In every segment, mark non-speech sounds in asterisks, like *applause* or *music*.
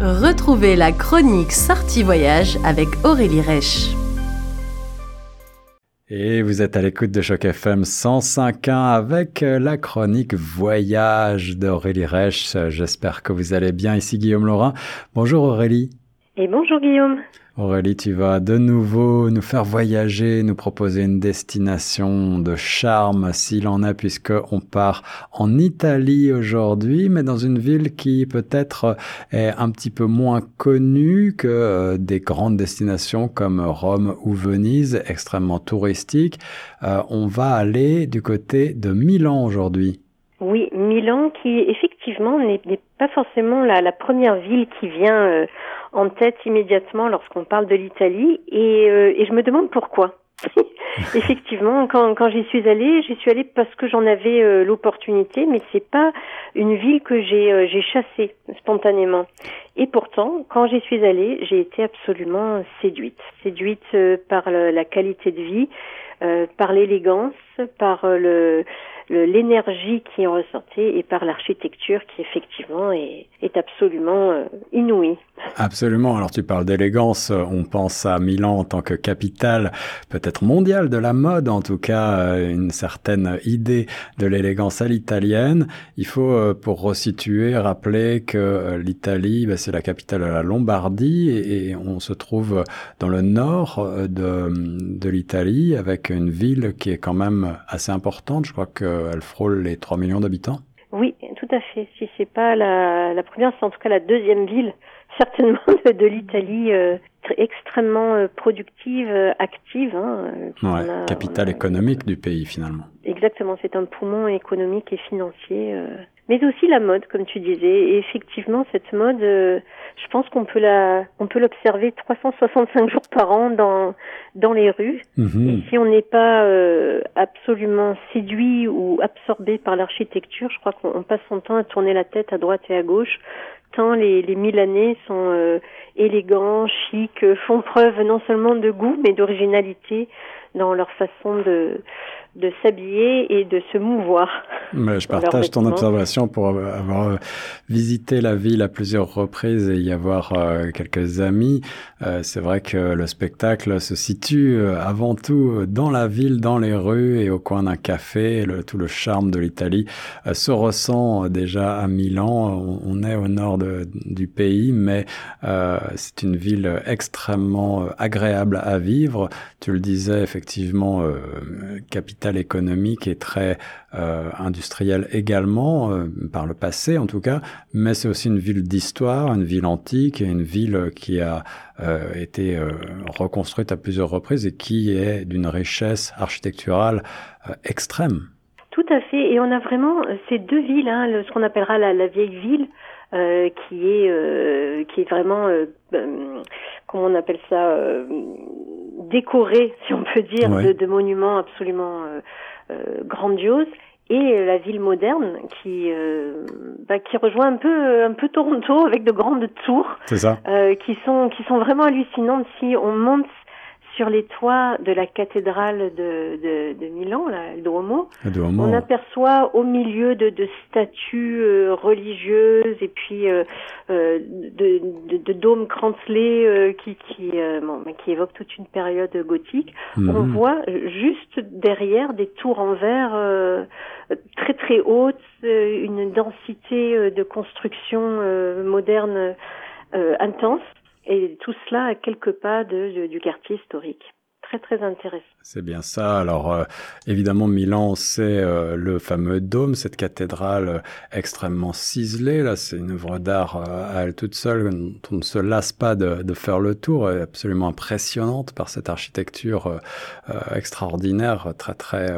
Retrouvez la chronique Sortie Voyage avec Aurélie Reich. Et vous êtes à l'écoute de Choc FM 105.1 avec la chronique Voyage d'Aurélie Reich. J'espère que vous allez bien. Ici Guillaume Laurin. Bonjour Aurélie. Et bonjour Guillaume. Aurélie, tu vas de nouveau nous faire voyager, nous proposer une destination de charme, s'il en a, puisque on part en Italie aujourd'hui, mais dans une ville qui peut-être est un petit peu moins connue que euh, des grandes destinations comme Rome ou Venise, extrêmement touristiques. Euh, on va aller du côté de Milan aujourd'hui. Oui, Milan qui effectivement n'est pas forcément la, première ville qui vient euh, en tête immédiatement lorsqu'on parle de l'Italie et, euh, je me demande pourquoi. *laughs* Effectivement, quand, quand j'y suis allée, j'y suis allée parce que j'en avais euh, l'opportunité, mais c'est pas une ville que j'ai euh, j'ai chassée spontanément. Et pourtant, quand j'y suis allée, j'ai été absolument séduite, séduite par la qualité de vie, par l'élégance, par le l'énergie qui en ressortait et par l'architecture qui effectivement est, absolument euh, inouïe. Absolument. Alors tu parles d'élégance, on pense à Milan en tant que capitale peut-être mondiale de la mode, en tout cas euh, une certaine idée de l'élégance à l'italienne. Il faut euh, pour resituer rappeler que l'Italie, bah, c'est la capitale de la Lombardie et, on se trouve dans le nord de, de l'Italie avec une ville qui est quand même assez importante. Je crois que elle frôle les 3 millions d'habitants Oui, tout à fait. Si c'est pas la, la première, c'est en tout cas la deuxième ville, *laughs* certainement de, l'Italie, euh, extrêmement euh, productive, euh, active. Hein, capitale économique du pays finalement. Exactement, c'est un poumon économique et financier mais aussi la mode, comme tu disais. Et effectivement, cette mode, euh, je pense qu'on peut la, on peut l'observer 365 jours par an dans dans les rues. Mhm. Et si on n'est pas euh, absolument séduit ou absorbé par l'architecture, je crois qu'on passe son temps à tourner la tête à droite et à gauche. Tant les, les Milanais sont euh, élégants, chics, font preuve non seulement de goût mais d'originalité dans leur façon de de s'habiller et de se mouvoir. Mais je *laughs* partage ton observation pour avoir euh, visité la ville à plusieurs reprises et y avoir euh, quelques amis. Euh, c'est vrai que le spectacle se situe avant tout dans la ville, dans les rues et au coin d'un café. Le, tout le charme de l'Italie se ressent déjà à Milan. On, est au nord de, du pays, mais c'est une ville extrêmement agréable à vivre. Tu le disais effectivement, capitale économique et très euh, industrielle également, euh, par le passé en tout cas, mais c'est aussi une ville d'histoire, une ville antique et une ville qui a euh, été reconstruite à plusieurs reprises et qui est d'une richesse architecturale extrême. Tout à fait, et on a vraiment ces deux villes, hein, ce qu'on appellera la, vieille ville, qui est qui est vraiment comment on appelle ça décoré, *laughs* si on peut dire, de, monuments absolument euh, euh, grandioses. Et la ville moderne qui euh, bah, qui rejoint un peu un peu Toronto *laughs* avec de grandes tours qui sont qui sont vraiment hallucinantes. Si on monte sur les toits de la cathédrale de, de, de Milan, la, le Duomo, on aperçoit au milieu de, de statues euh, religieuses et puis euh, euh de, de, dômes crantelés euh, qui qui, bon, qui évoquent toute une période gothique. Mhm. On voit juste derrière des tours en verre très très hautes, une densité de construction moderne intense et tout cela à quelques pas du quartier historique. Très très intéressant. C'est bien ça. Alors euh, évidemment, Milan, c'est euh, le fameux dôme, cette cathédrale euh, extrêmement ciselée. Là, c'est une œuvre d'art à elle toute seule. On ne se lasse pas de, de faire le tour. Elle est absolument impressionnante par cette architecture extraordinaire, très très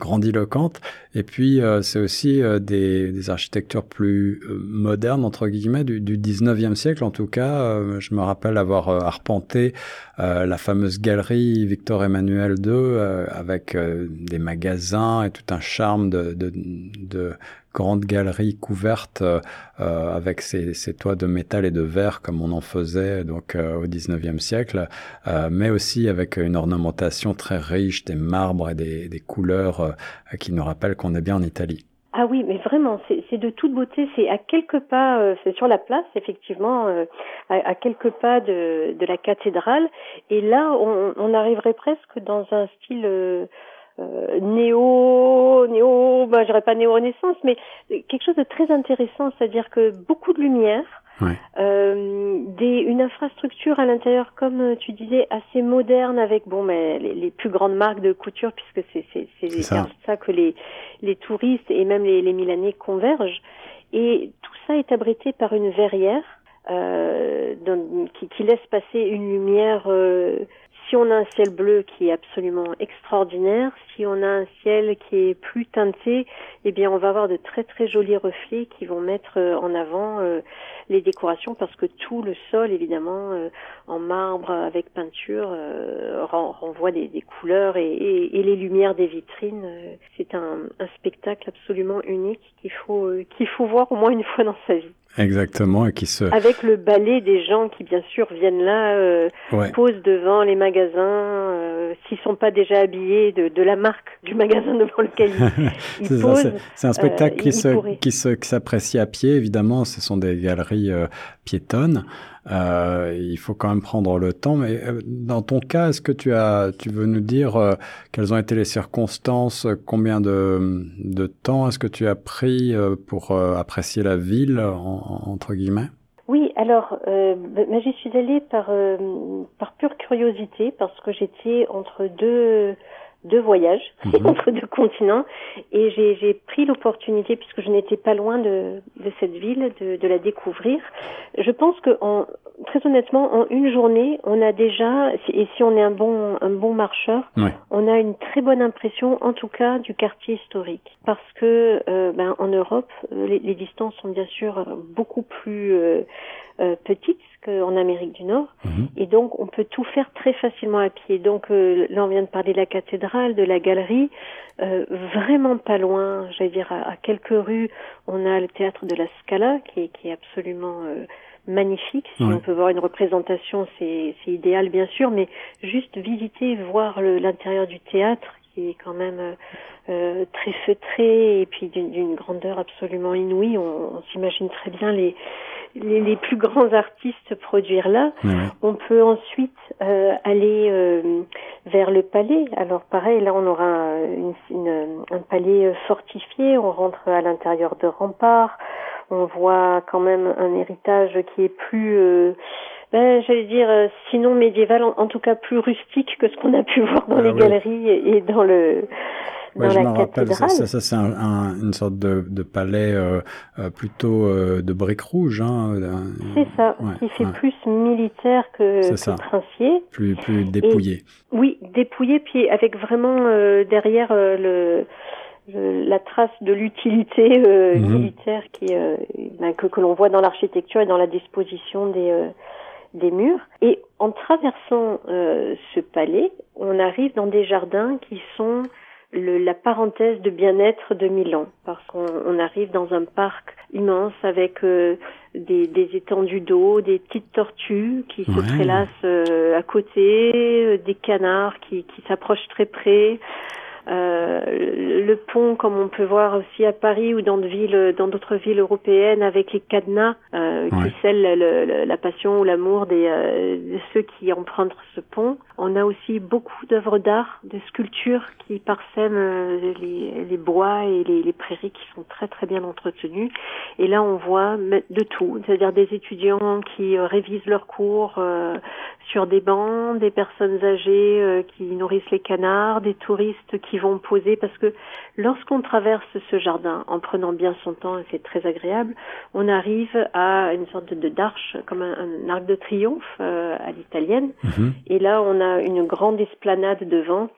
grandiloquente. Et puis c'est aussi des, des, architectures plus modernes entre guillemets du, du 19e siècle. En tout cas, je me rappelle avoir arpenté la fameuse galerie Victor Emmanuel II euh, avec euh, des magasins et tout un charme de, de, de grandes galeries couvertes euh, avec ces, ces, toits de métal et de verre comme on en faisait donc au 19e siècle, mais aussi avec une ornementation très riche, des marbres et des, des couleurs qui nous rappellent qu'on est bien en Italie. Ah oui, mais vraiment, c'est de toute beauté. C'est à quelques pas, euh, c'est sur la place, effectivement, euh, à, quelques pas de, de la cathédrale. Et là, on, on arriverait presque dans un style euh, néo, néo, bah, j'aurais pas néo-renaissance, mais quelque chose de très intéressant, c'est-à-dire que beaucoup de lumière, Ouais. Euh, des, une infrastructure à l'intérieur, comme euh, tu disais, assez moderne avec bon, mais les, les plus grandes marques de couture, puisque c'est c'est c'est ça. ça que les les touristes et même les, les Milanais convergent. Et tout ça est abrité par une verrière euh, qui, qui, laisse passer une lumière euh, si on a un ciel bleu qui est absolument extraordinaire, si on a un ciel qui est plus teinté, eh bien on va avoir de très très jolis reflets qui vont mettre euh, en avant euh, les décorations parce que tout le sol évidemment euh, en marbre avec peinture renvoie des, des couleurs et, et, et, les lumières des vitrines. C'est un, un, spectacle absolument unique qu'il faut qu'il faut voir au moins une fois dans sa vie. Exactement, et qui se... Avec le balai des gens qui, bien sûr, viennent là, euh, ouais. posent devant les magasins, euh, s'ils sont pas déjà habillés de, de, la marque du magasin devant lequel *laughs* ils, ils posent. C'est un spectacle euh, qui, se, qui, se, qui s'apprécie à pied, évidemment. Ce sont des galeries euh, piétonnes. Euh, il faut quand même prendre le temps. Mais euh, dans ton cas, est-ce que tu as, tu veux nous dire quelles ont été les circonstances, combien de, de temps est-ce que tu as pris pour apprécier la ville en, entre guillemets? Oui, alors j'y suis allée par par pure curiosité parce que j'étais entre deux deux voyages mmh. *laughs* entre deux continents et j'ai pris l'opportunité puisque je n'étais pas loin de, de cette ville de, de, la découvrir. Je pense que en, très honnêtement en une journée on a déjà et si on est un bon un bon marcheur on a une très bonne impression en tout cas du quartier historique parce que euh, ben, en Europe les, les, distances sont bien sûr beaucoup plus euh, euh, petites qu'en Amérique du Nord. Mmh. Et donc, on peut tout faire très facilement à pied. Donc, euh, là, on vient de parler de la cathédrale, de la galerie. Euh, vraiment pas loin, j'allais dire, à, à, quelques rues, on a le théâtre de la Scala, qui est, qui est absolument euh, magnifique. Si ouais. on peut voir une représentation, c'est idéal, bien sûr, mais juste visiter, voir l'intérieur du théâtre, qui est quand même euh, très feutré et puis d'une grandeur absolument inouïe. On, on s'imagine très bien les, les, les, plus grands artistes produire là. Ouais. On peut ensuite euh, aller euh, vers le palais. Alors pareil, là on aura une, une, un palais fortifié. On rentre à l'intérieur de remparts. On voit quand même un héritage qui est plus euh, ben, j'allais dire, euh, sinon médiéval, en, en, tout cas plus rustique que ce qu'on a pu voir dans ah, les oui. galeries et, dans le Ouais, dans je la m'en rappelle, ça, ça, ça c'est un, un, une sorte de, de palais euh, euh, plutôt euh, de briques rouges. Hein, c'est ça, ouais, qui fait ouais. plus militaire que, que princier. Plus, plus dépouillé. Et, oui, dépouillé, puis avec vraiment euh, derrière euh, le la trace de l'utilité euh, mmh. militaire qui ben, que, que l'on voit dans l'architecture et dans la disposition des des murs. Et en traversant euh, ce palais, on arrive dans des jardins qui sont le, la parenthèse de bien-être de Milan, parce qu'on on arrive dans un parc immense avec euh, des, des, étendues d'eau, des petites tortues qui ouais. se prélassent euh, à côté, des canards qui, qui s'approchent très près. Euh, le pont, comme on peut voir aussi à Paris ou dans d'autres villes, villes européennes, avec les cadenas euh, ouais. qui scellent le, le, la passion ou l'amour des, euh, de ceux qui empruntent ce pont. On a aussi beaucoup d'œuvres d'art, de sculptures qui parsèment les, les bois et les, les, prairies qui sont très très bien entretenues. Et là, on voit de tout, c'est-à-dire des étudiants qui révisent leurs cours euh, sur des bancs, des personnes âgées euh, qui nourrissent les canards, des touristes qui vont poser parce que lorsqu'on traverse ce jardin en prenant bien son temps et c'est très agréable, on arrive à une sorte de d'arche comme un, un, arc de triomphe euh, à l'italienne mmh. et là on a une grande esplanade devant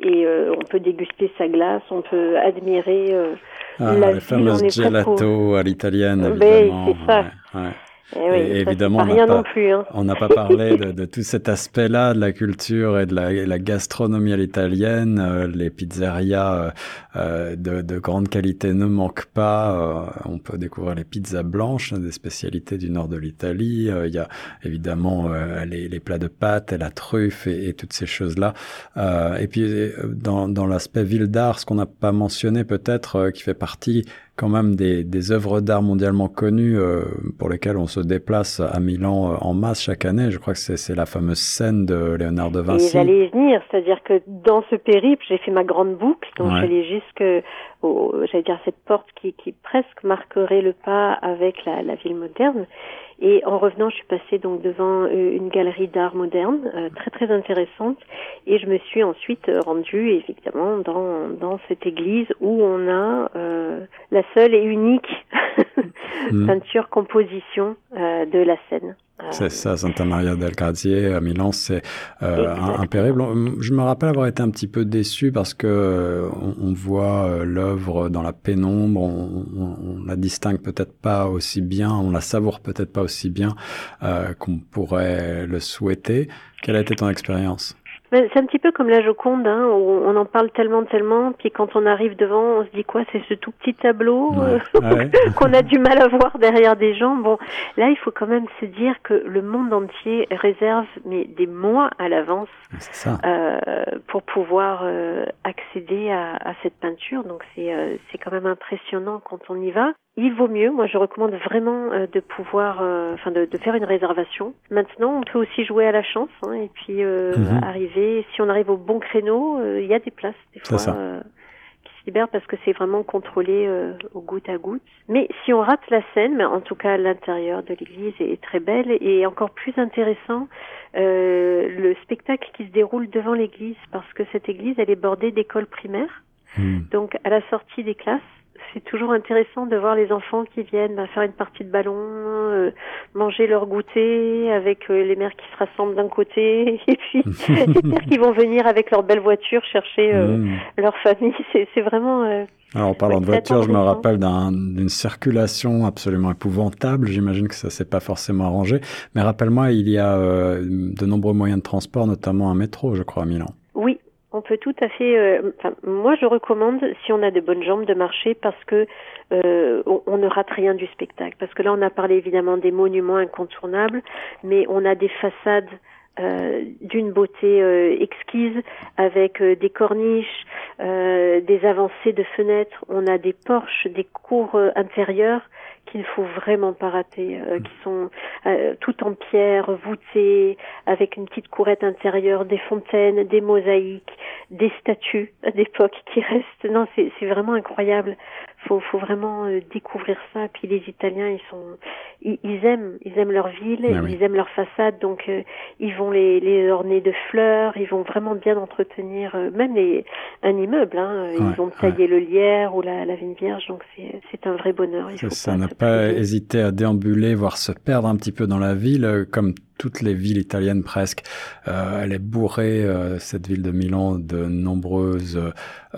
et euh, on peut déguster sa glace, on peut admirer euh, ah, la les fameuses gelato à l'italienne évidemment. c'est ça. Ouais, ouais. Et, oui, et évidemment, on n'a pas, hein. on n'a pas parlé de, de, tout cet aspect-là de la culture et de la, la gastronomie à l'italienne, euh, les pizzerias de, de, grande qualité ne manquent pas. on peut découvrir les pizzas blanches, des spécialités du nord de l'Italie. il y a évidemment les, les, plats de pâtes et la truffe et, et toutes ces choses-là. et puis dans, dans l'aspect ville d'art, ce qu'on n'a pas mentionné peut-être, qui fait partie quand même des, des œuvres d'art mondialement connues euh, pour lesquelles on se déplace à Milan euh, en masse chaque année. Je crois que c'est la fameuse scène de Léonard de Vinci. Et j'allais y venir, c'est-à-dire que dans ce périple, j'ai fait ma grande boucle, donc j'allais jusque, j'allais dire cette porte qui, qui presque marquerait le pas avec la, la ville moderne. Et en revenant, je suis passée donc devant euh, une galerie d'art moderne euh, très très intéressante et je me suis ensuite rendue évidemment dans dans cette église où on a euh, la seule et unique *laughs* mm. peinture composition de la scène. C'est ça, Santa Maria del Grazie à Milan, c'est euh, un, périple. Je me rappelle avoir été un petit peu déçu parce que euh, on, voit euh, l'œuvre dans la pénombre, on, on, la distingue peut-être pas aussi bien, on la savoure peut-être pas aussi bien qu'on pourrait le souhaiter. Quelle a été ton expérience? C'est un petit peu comme la Joconde, hein, où on en parle tellement, tellement, puis quand on arrive devant, on se dit quoi, c'est ce tout petit tableau euh, *laughs* qu'on a du mal à voir derrière des gens. Bon, là, il faut quand même se dire que le monde entier réserve mais des mois à l'avance euh, pour pouvoir euh, accéder à, à, cette peinture. Donc c'est euh, c'est quand même impressionnant quand on y va il vaut mieux. Moi, je recommande vraiment euh, de pouvoir, euh, enfin, de, de, faire une réservation. Maintenant, on peut aussi jouer à la chance, hein, et puis euh, mhm. arriver. Si on arrive au bon créneau, il y a des places des fois qui se libèrent parce que c'est vraiment contrôlé au goutte à goutte. Mais si on rate la scène, mais en tout cas l'intérieur de l'église est très belle et encore plus intéressant. le spectacle qui se déroule devant l'église parce que cette église elle est bordée d'écoles primaires. Mhm. Donc à la sortie des classes, c'est toujours intéressant de voir les enfants qui viennent bah, faire une partie de ballon, euh, manger leur goûter avec euh, les mères qui se rassemblent d'un côté *laughs* et puis *laughs* les mères qui vont venir avec leur belle voiture chercher euh, mmh. leur famille. *laughs* C'est vraiment. alors en parlant de voiture, je me rappelle d'une circulation absolument épouvantable. J'imagine que ça s'est pas forcément arrangé. Mais rappelle-moi, il y a de nombreux moyens de transport, notamment un métro, je crois, à Milan. On peut tout à fait. Euh, moi, je recommande, si on a de bonnes jambes, de marcher parce que euh, on, ne rate rien du spectacle. Parce que là, on a parlé évidemment des monuments incontournables, mais on a des façades euh, d'une beauté exquise avec des corniches, des avancées de fenêtres. On a des porches, des cours intérieures qu'il ne faut vraiment pas rater, euh, qui sont euh, tout en pierre, voûtées, avec une petite courette intérieure, des fontaines, des mosaïques, des statues d'époque *laughs* qui restent. Non, c'est vraiment incroyable faut, faut vraiment euh, découvrir ça. Puis les Italiens, ils sont, ils, aiment, ils aiment leur ville, ah ils aiment leur façade, donc euh, ils vont les, les orner de fleurs, ils vont vraiment bien entretenir, euh, même les, un immeuble. Hein, ils vont tailler le lierre ou la, la vigne vierge, donc c'est un vrai bonheur. Il faut ça, n'a pas hésité à déambuler, voire se perdre un petit peu dans la ville, comme toutes les villes italiennes presque. Euh, elle est bourrée, euh, cette ville de Milan, de nombreuses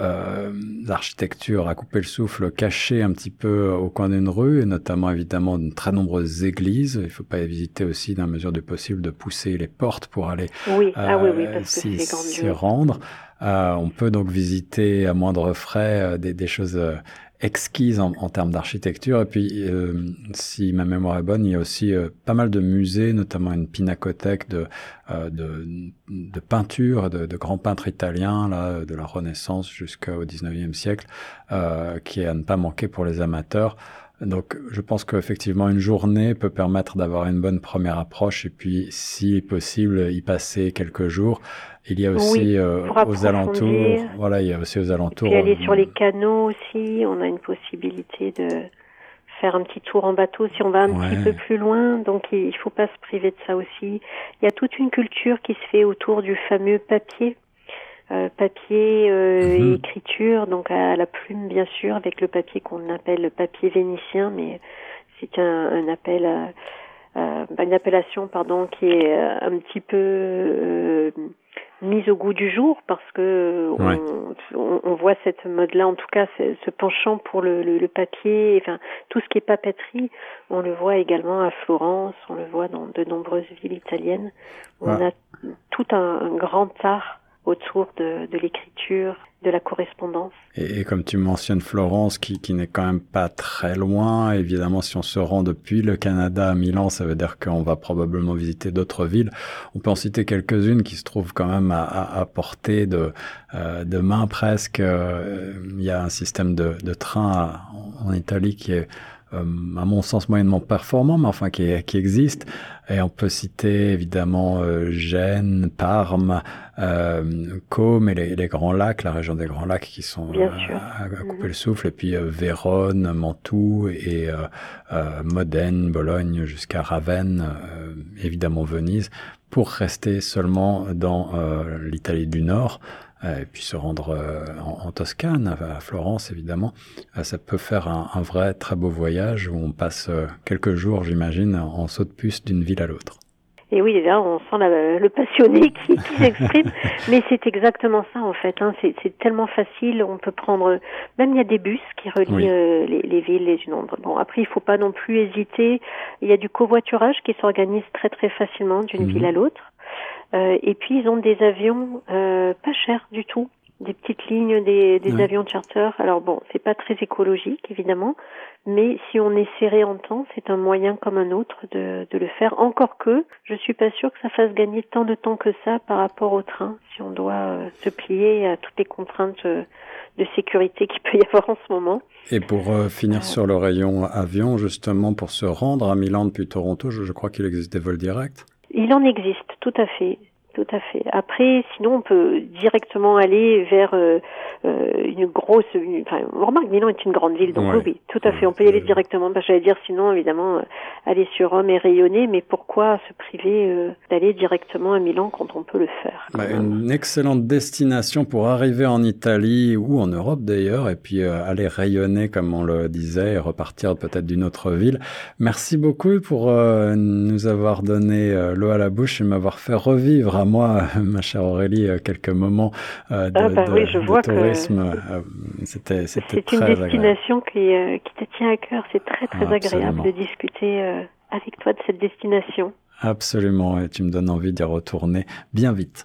euh, architectures à couper le souffle, cachées un petit peu au coin d'une rue, et notamment évidemment de très nombreuses églises. Il ne faut pas éviter aussi, dans la mesure du possible, de pousser les portes pour aller oui. ah, oui, oui, s'y rendre. on peut donc visiter à moindre frais des, des choses exquise en, en termes d'architecture. Et puis, euh, si ma mémoire est bonne, il y a aussi euh, pas mal de musées, notamment une pinacothèque de, euh, de, de, peinture de, de, grands peintres italiens, là, de la Renaissance jusqu'au 19e siècle, qui est à ne pas manquer pour les amateurs. Donc, je pense qu'effectivement, une journée peut permettre d'avoir une bonne première approche et puis, si possible, y passer quelques jours. Il y a aussi euh, aux alentours, voilà, il y a aussi aux alentours. Et aller euh, sur les canaux aussi, on a une possibilité de faire un petit tour en bateau si on va un petit peu plus loin. Donc, il faut pas se priver de ça aussi. Il y a toute une culture qui se fait autour du fameux papier euh, papier euh, mhm. et écriture, donc à la plume bien sûr, avec le papier qu'on appelle le papier vénitien, mais c'est un, un appel à, euh, une appellation pardon qui est un petit peu mise au goût du jour parce que on, on, voit cette mode-là, en tout cas ce penchant pour le, le, papier, enfin tout ce qui est papeterie, on le voit également à Florence, on le voit dans de nombreuses villes italiennes. On a tout un, un grand art autour de, l'écriture, de la correspondance. Et, comme tu mentionnes Florence, qui, qui n'est quand même pas très loin, évidemment, si on se rend depuis le Canada à Milan, ça veut dire qu'on va probablement visiter d'autres villes. On peut en citer quelques-unes qui se trouvent quand même à, à, portée de, euh, de main presque. Euh, il y a un système de, de train en Italie qui est à mon sens moyennement performant, mais enfin qui, qui existe. Et on peut citer évidemment euh, Gênes, Parme, euh, Côme et les, les, Grands Lacs, la région des Grands Lacs qui sont euh, à, couper le mhm. souffle, et puis euh, Vérone, Mantoue et Modène, Bologne jusqu'à Ravenne, évidemment Venise, pour rester seulement dans l'Italie du Nord. Euh, et puis se rendre euh, en, Toscane, à, Florence évidemment, euh, ça peut faire un, vrai très beau voyage où on passe quelques jours, j'imagine, en saut de puce d'une ville à l'autre. Et oui, là, on sent le passionné *laughs* qui, s'exprime, mais c'est exactement ça en fait. Hein. C'est tellement facile, on peut prendre. Même il y a des bus qui relient les, villes les unes autres. Bon, après, il faut pas non plus hésiter. Il y a du covoiturage qui s'organise très très facilement d'une mhm. ville à l'autre. Euh, et puis ils ont des avions euh, pas chers du tout, des petites lignes, des, des avions charter. Alors bon, c'est pas très écologique évidemment, mais si on est serré en temps, c'est un moyen comme un autre de, de le faire. Encore que, je suis pas sûre que ça fasse gagner tant de temps que ça par rapport au train, si on doit euh, se plier à toutes les contraintes de sécurité *laughs* qu'il peut y avoir en ce moment. Et pour finir sur le rayon avion, justement, pour se rendre à Milan depuis Toronto, je, je crois qu'il existe des vols directs. Il en existe, tout à fait. Tout à fait. Après, sinon, on peut directement aller vers euh, euh, une grosse. enfin, on remarque, Milan est une grande ville, donc oui, tout à fait. On peut y aller directement. Bah, J'allais dire, sinon, évidemment, euh, aller sur Rome et rayonner, mais pourquoi se priver d'aller directement à Milan quand on peut le faire? Bah, Une excellente destination pour arriver en Italie ou en Europe d'ailleurs, et puis aller rayonner, comme on le disait, et repartir peut-être d'une autre ville. Merci beaucoup pour nous avoir donné l'eau à la bouche et m'avoir fait revivre moi, ma chère Aurélie, euh, quelques moments euh, de, ah bah tourisme. Euh, c'était c'était C'est une destination qui, qui te tient à cœur. C'est très très agréable de discuter avec toi de cette destination. Absolument, et tu me donnes envie d'y retourner bien vite.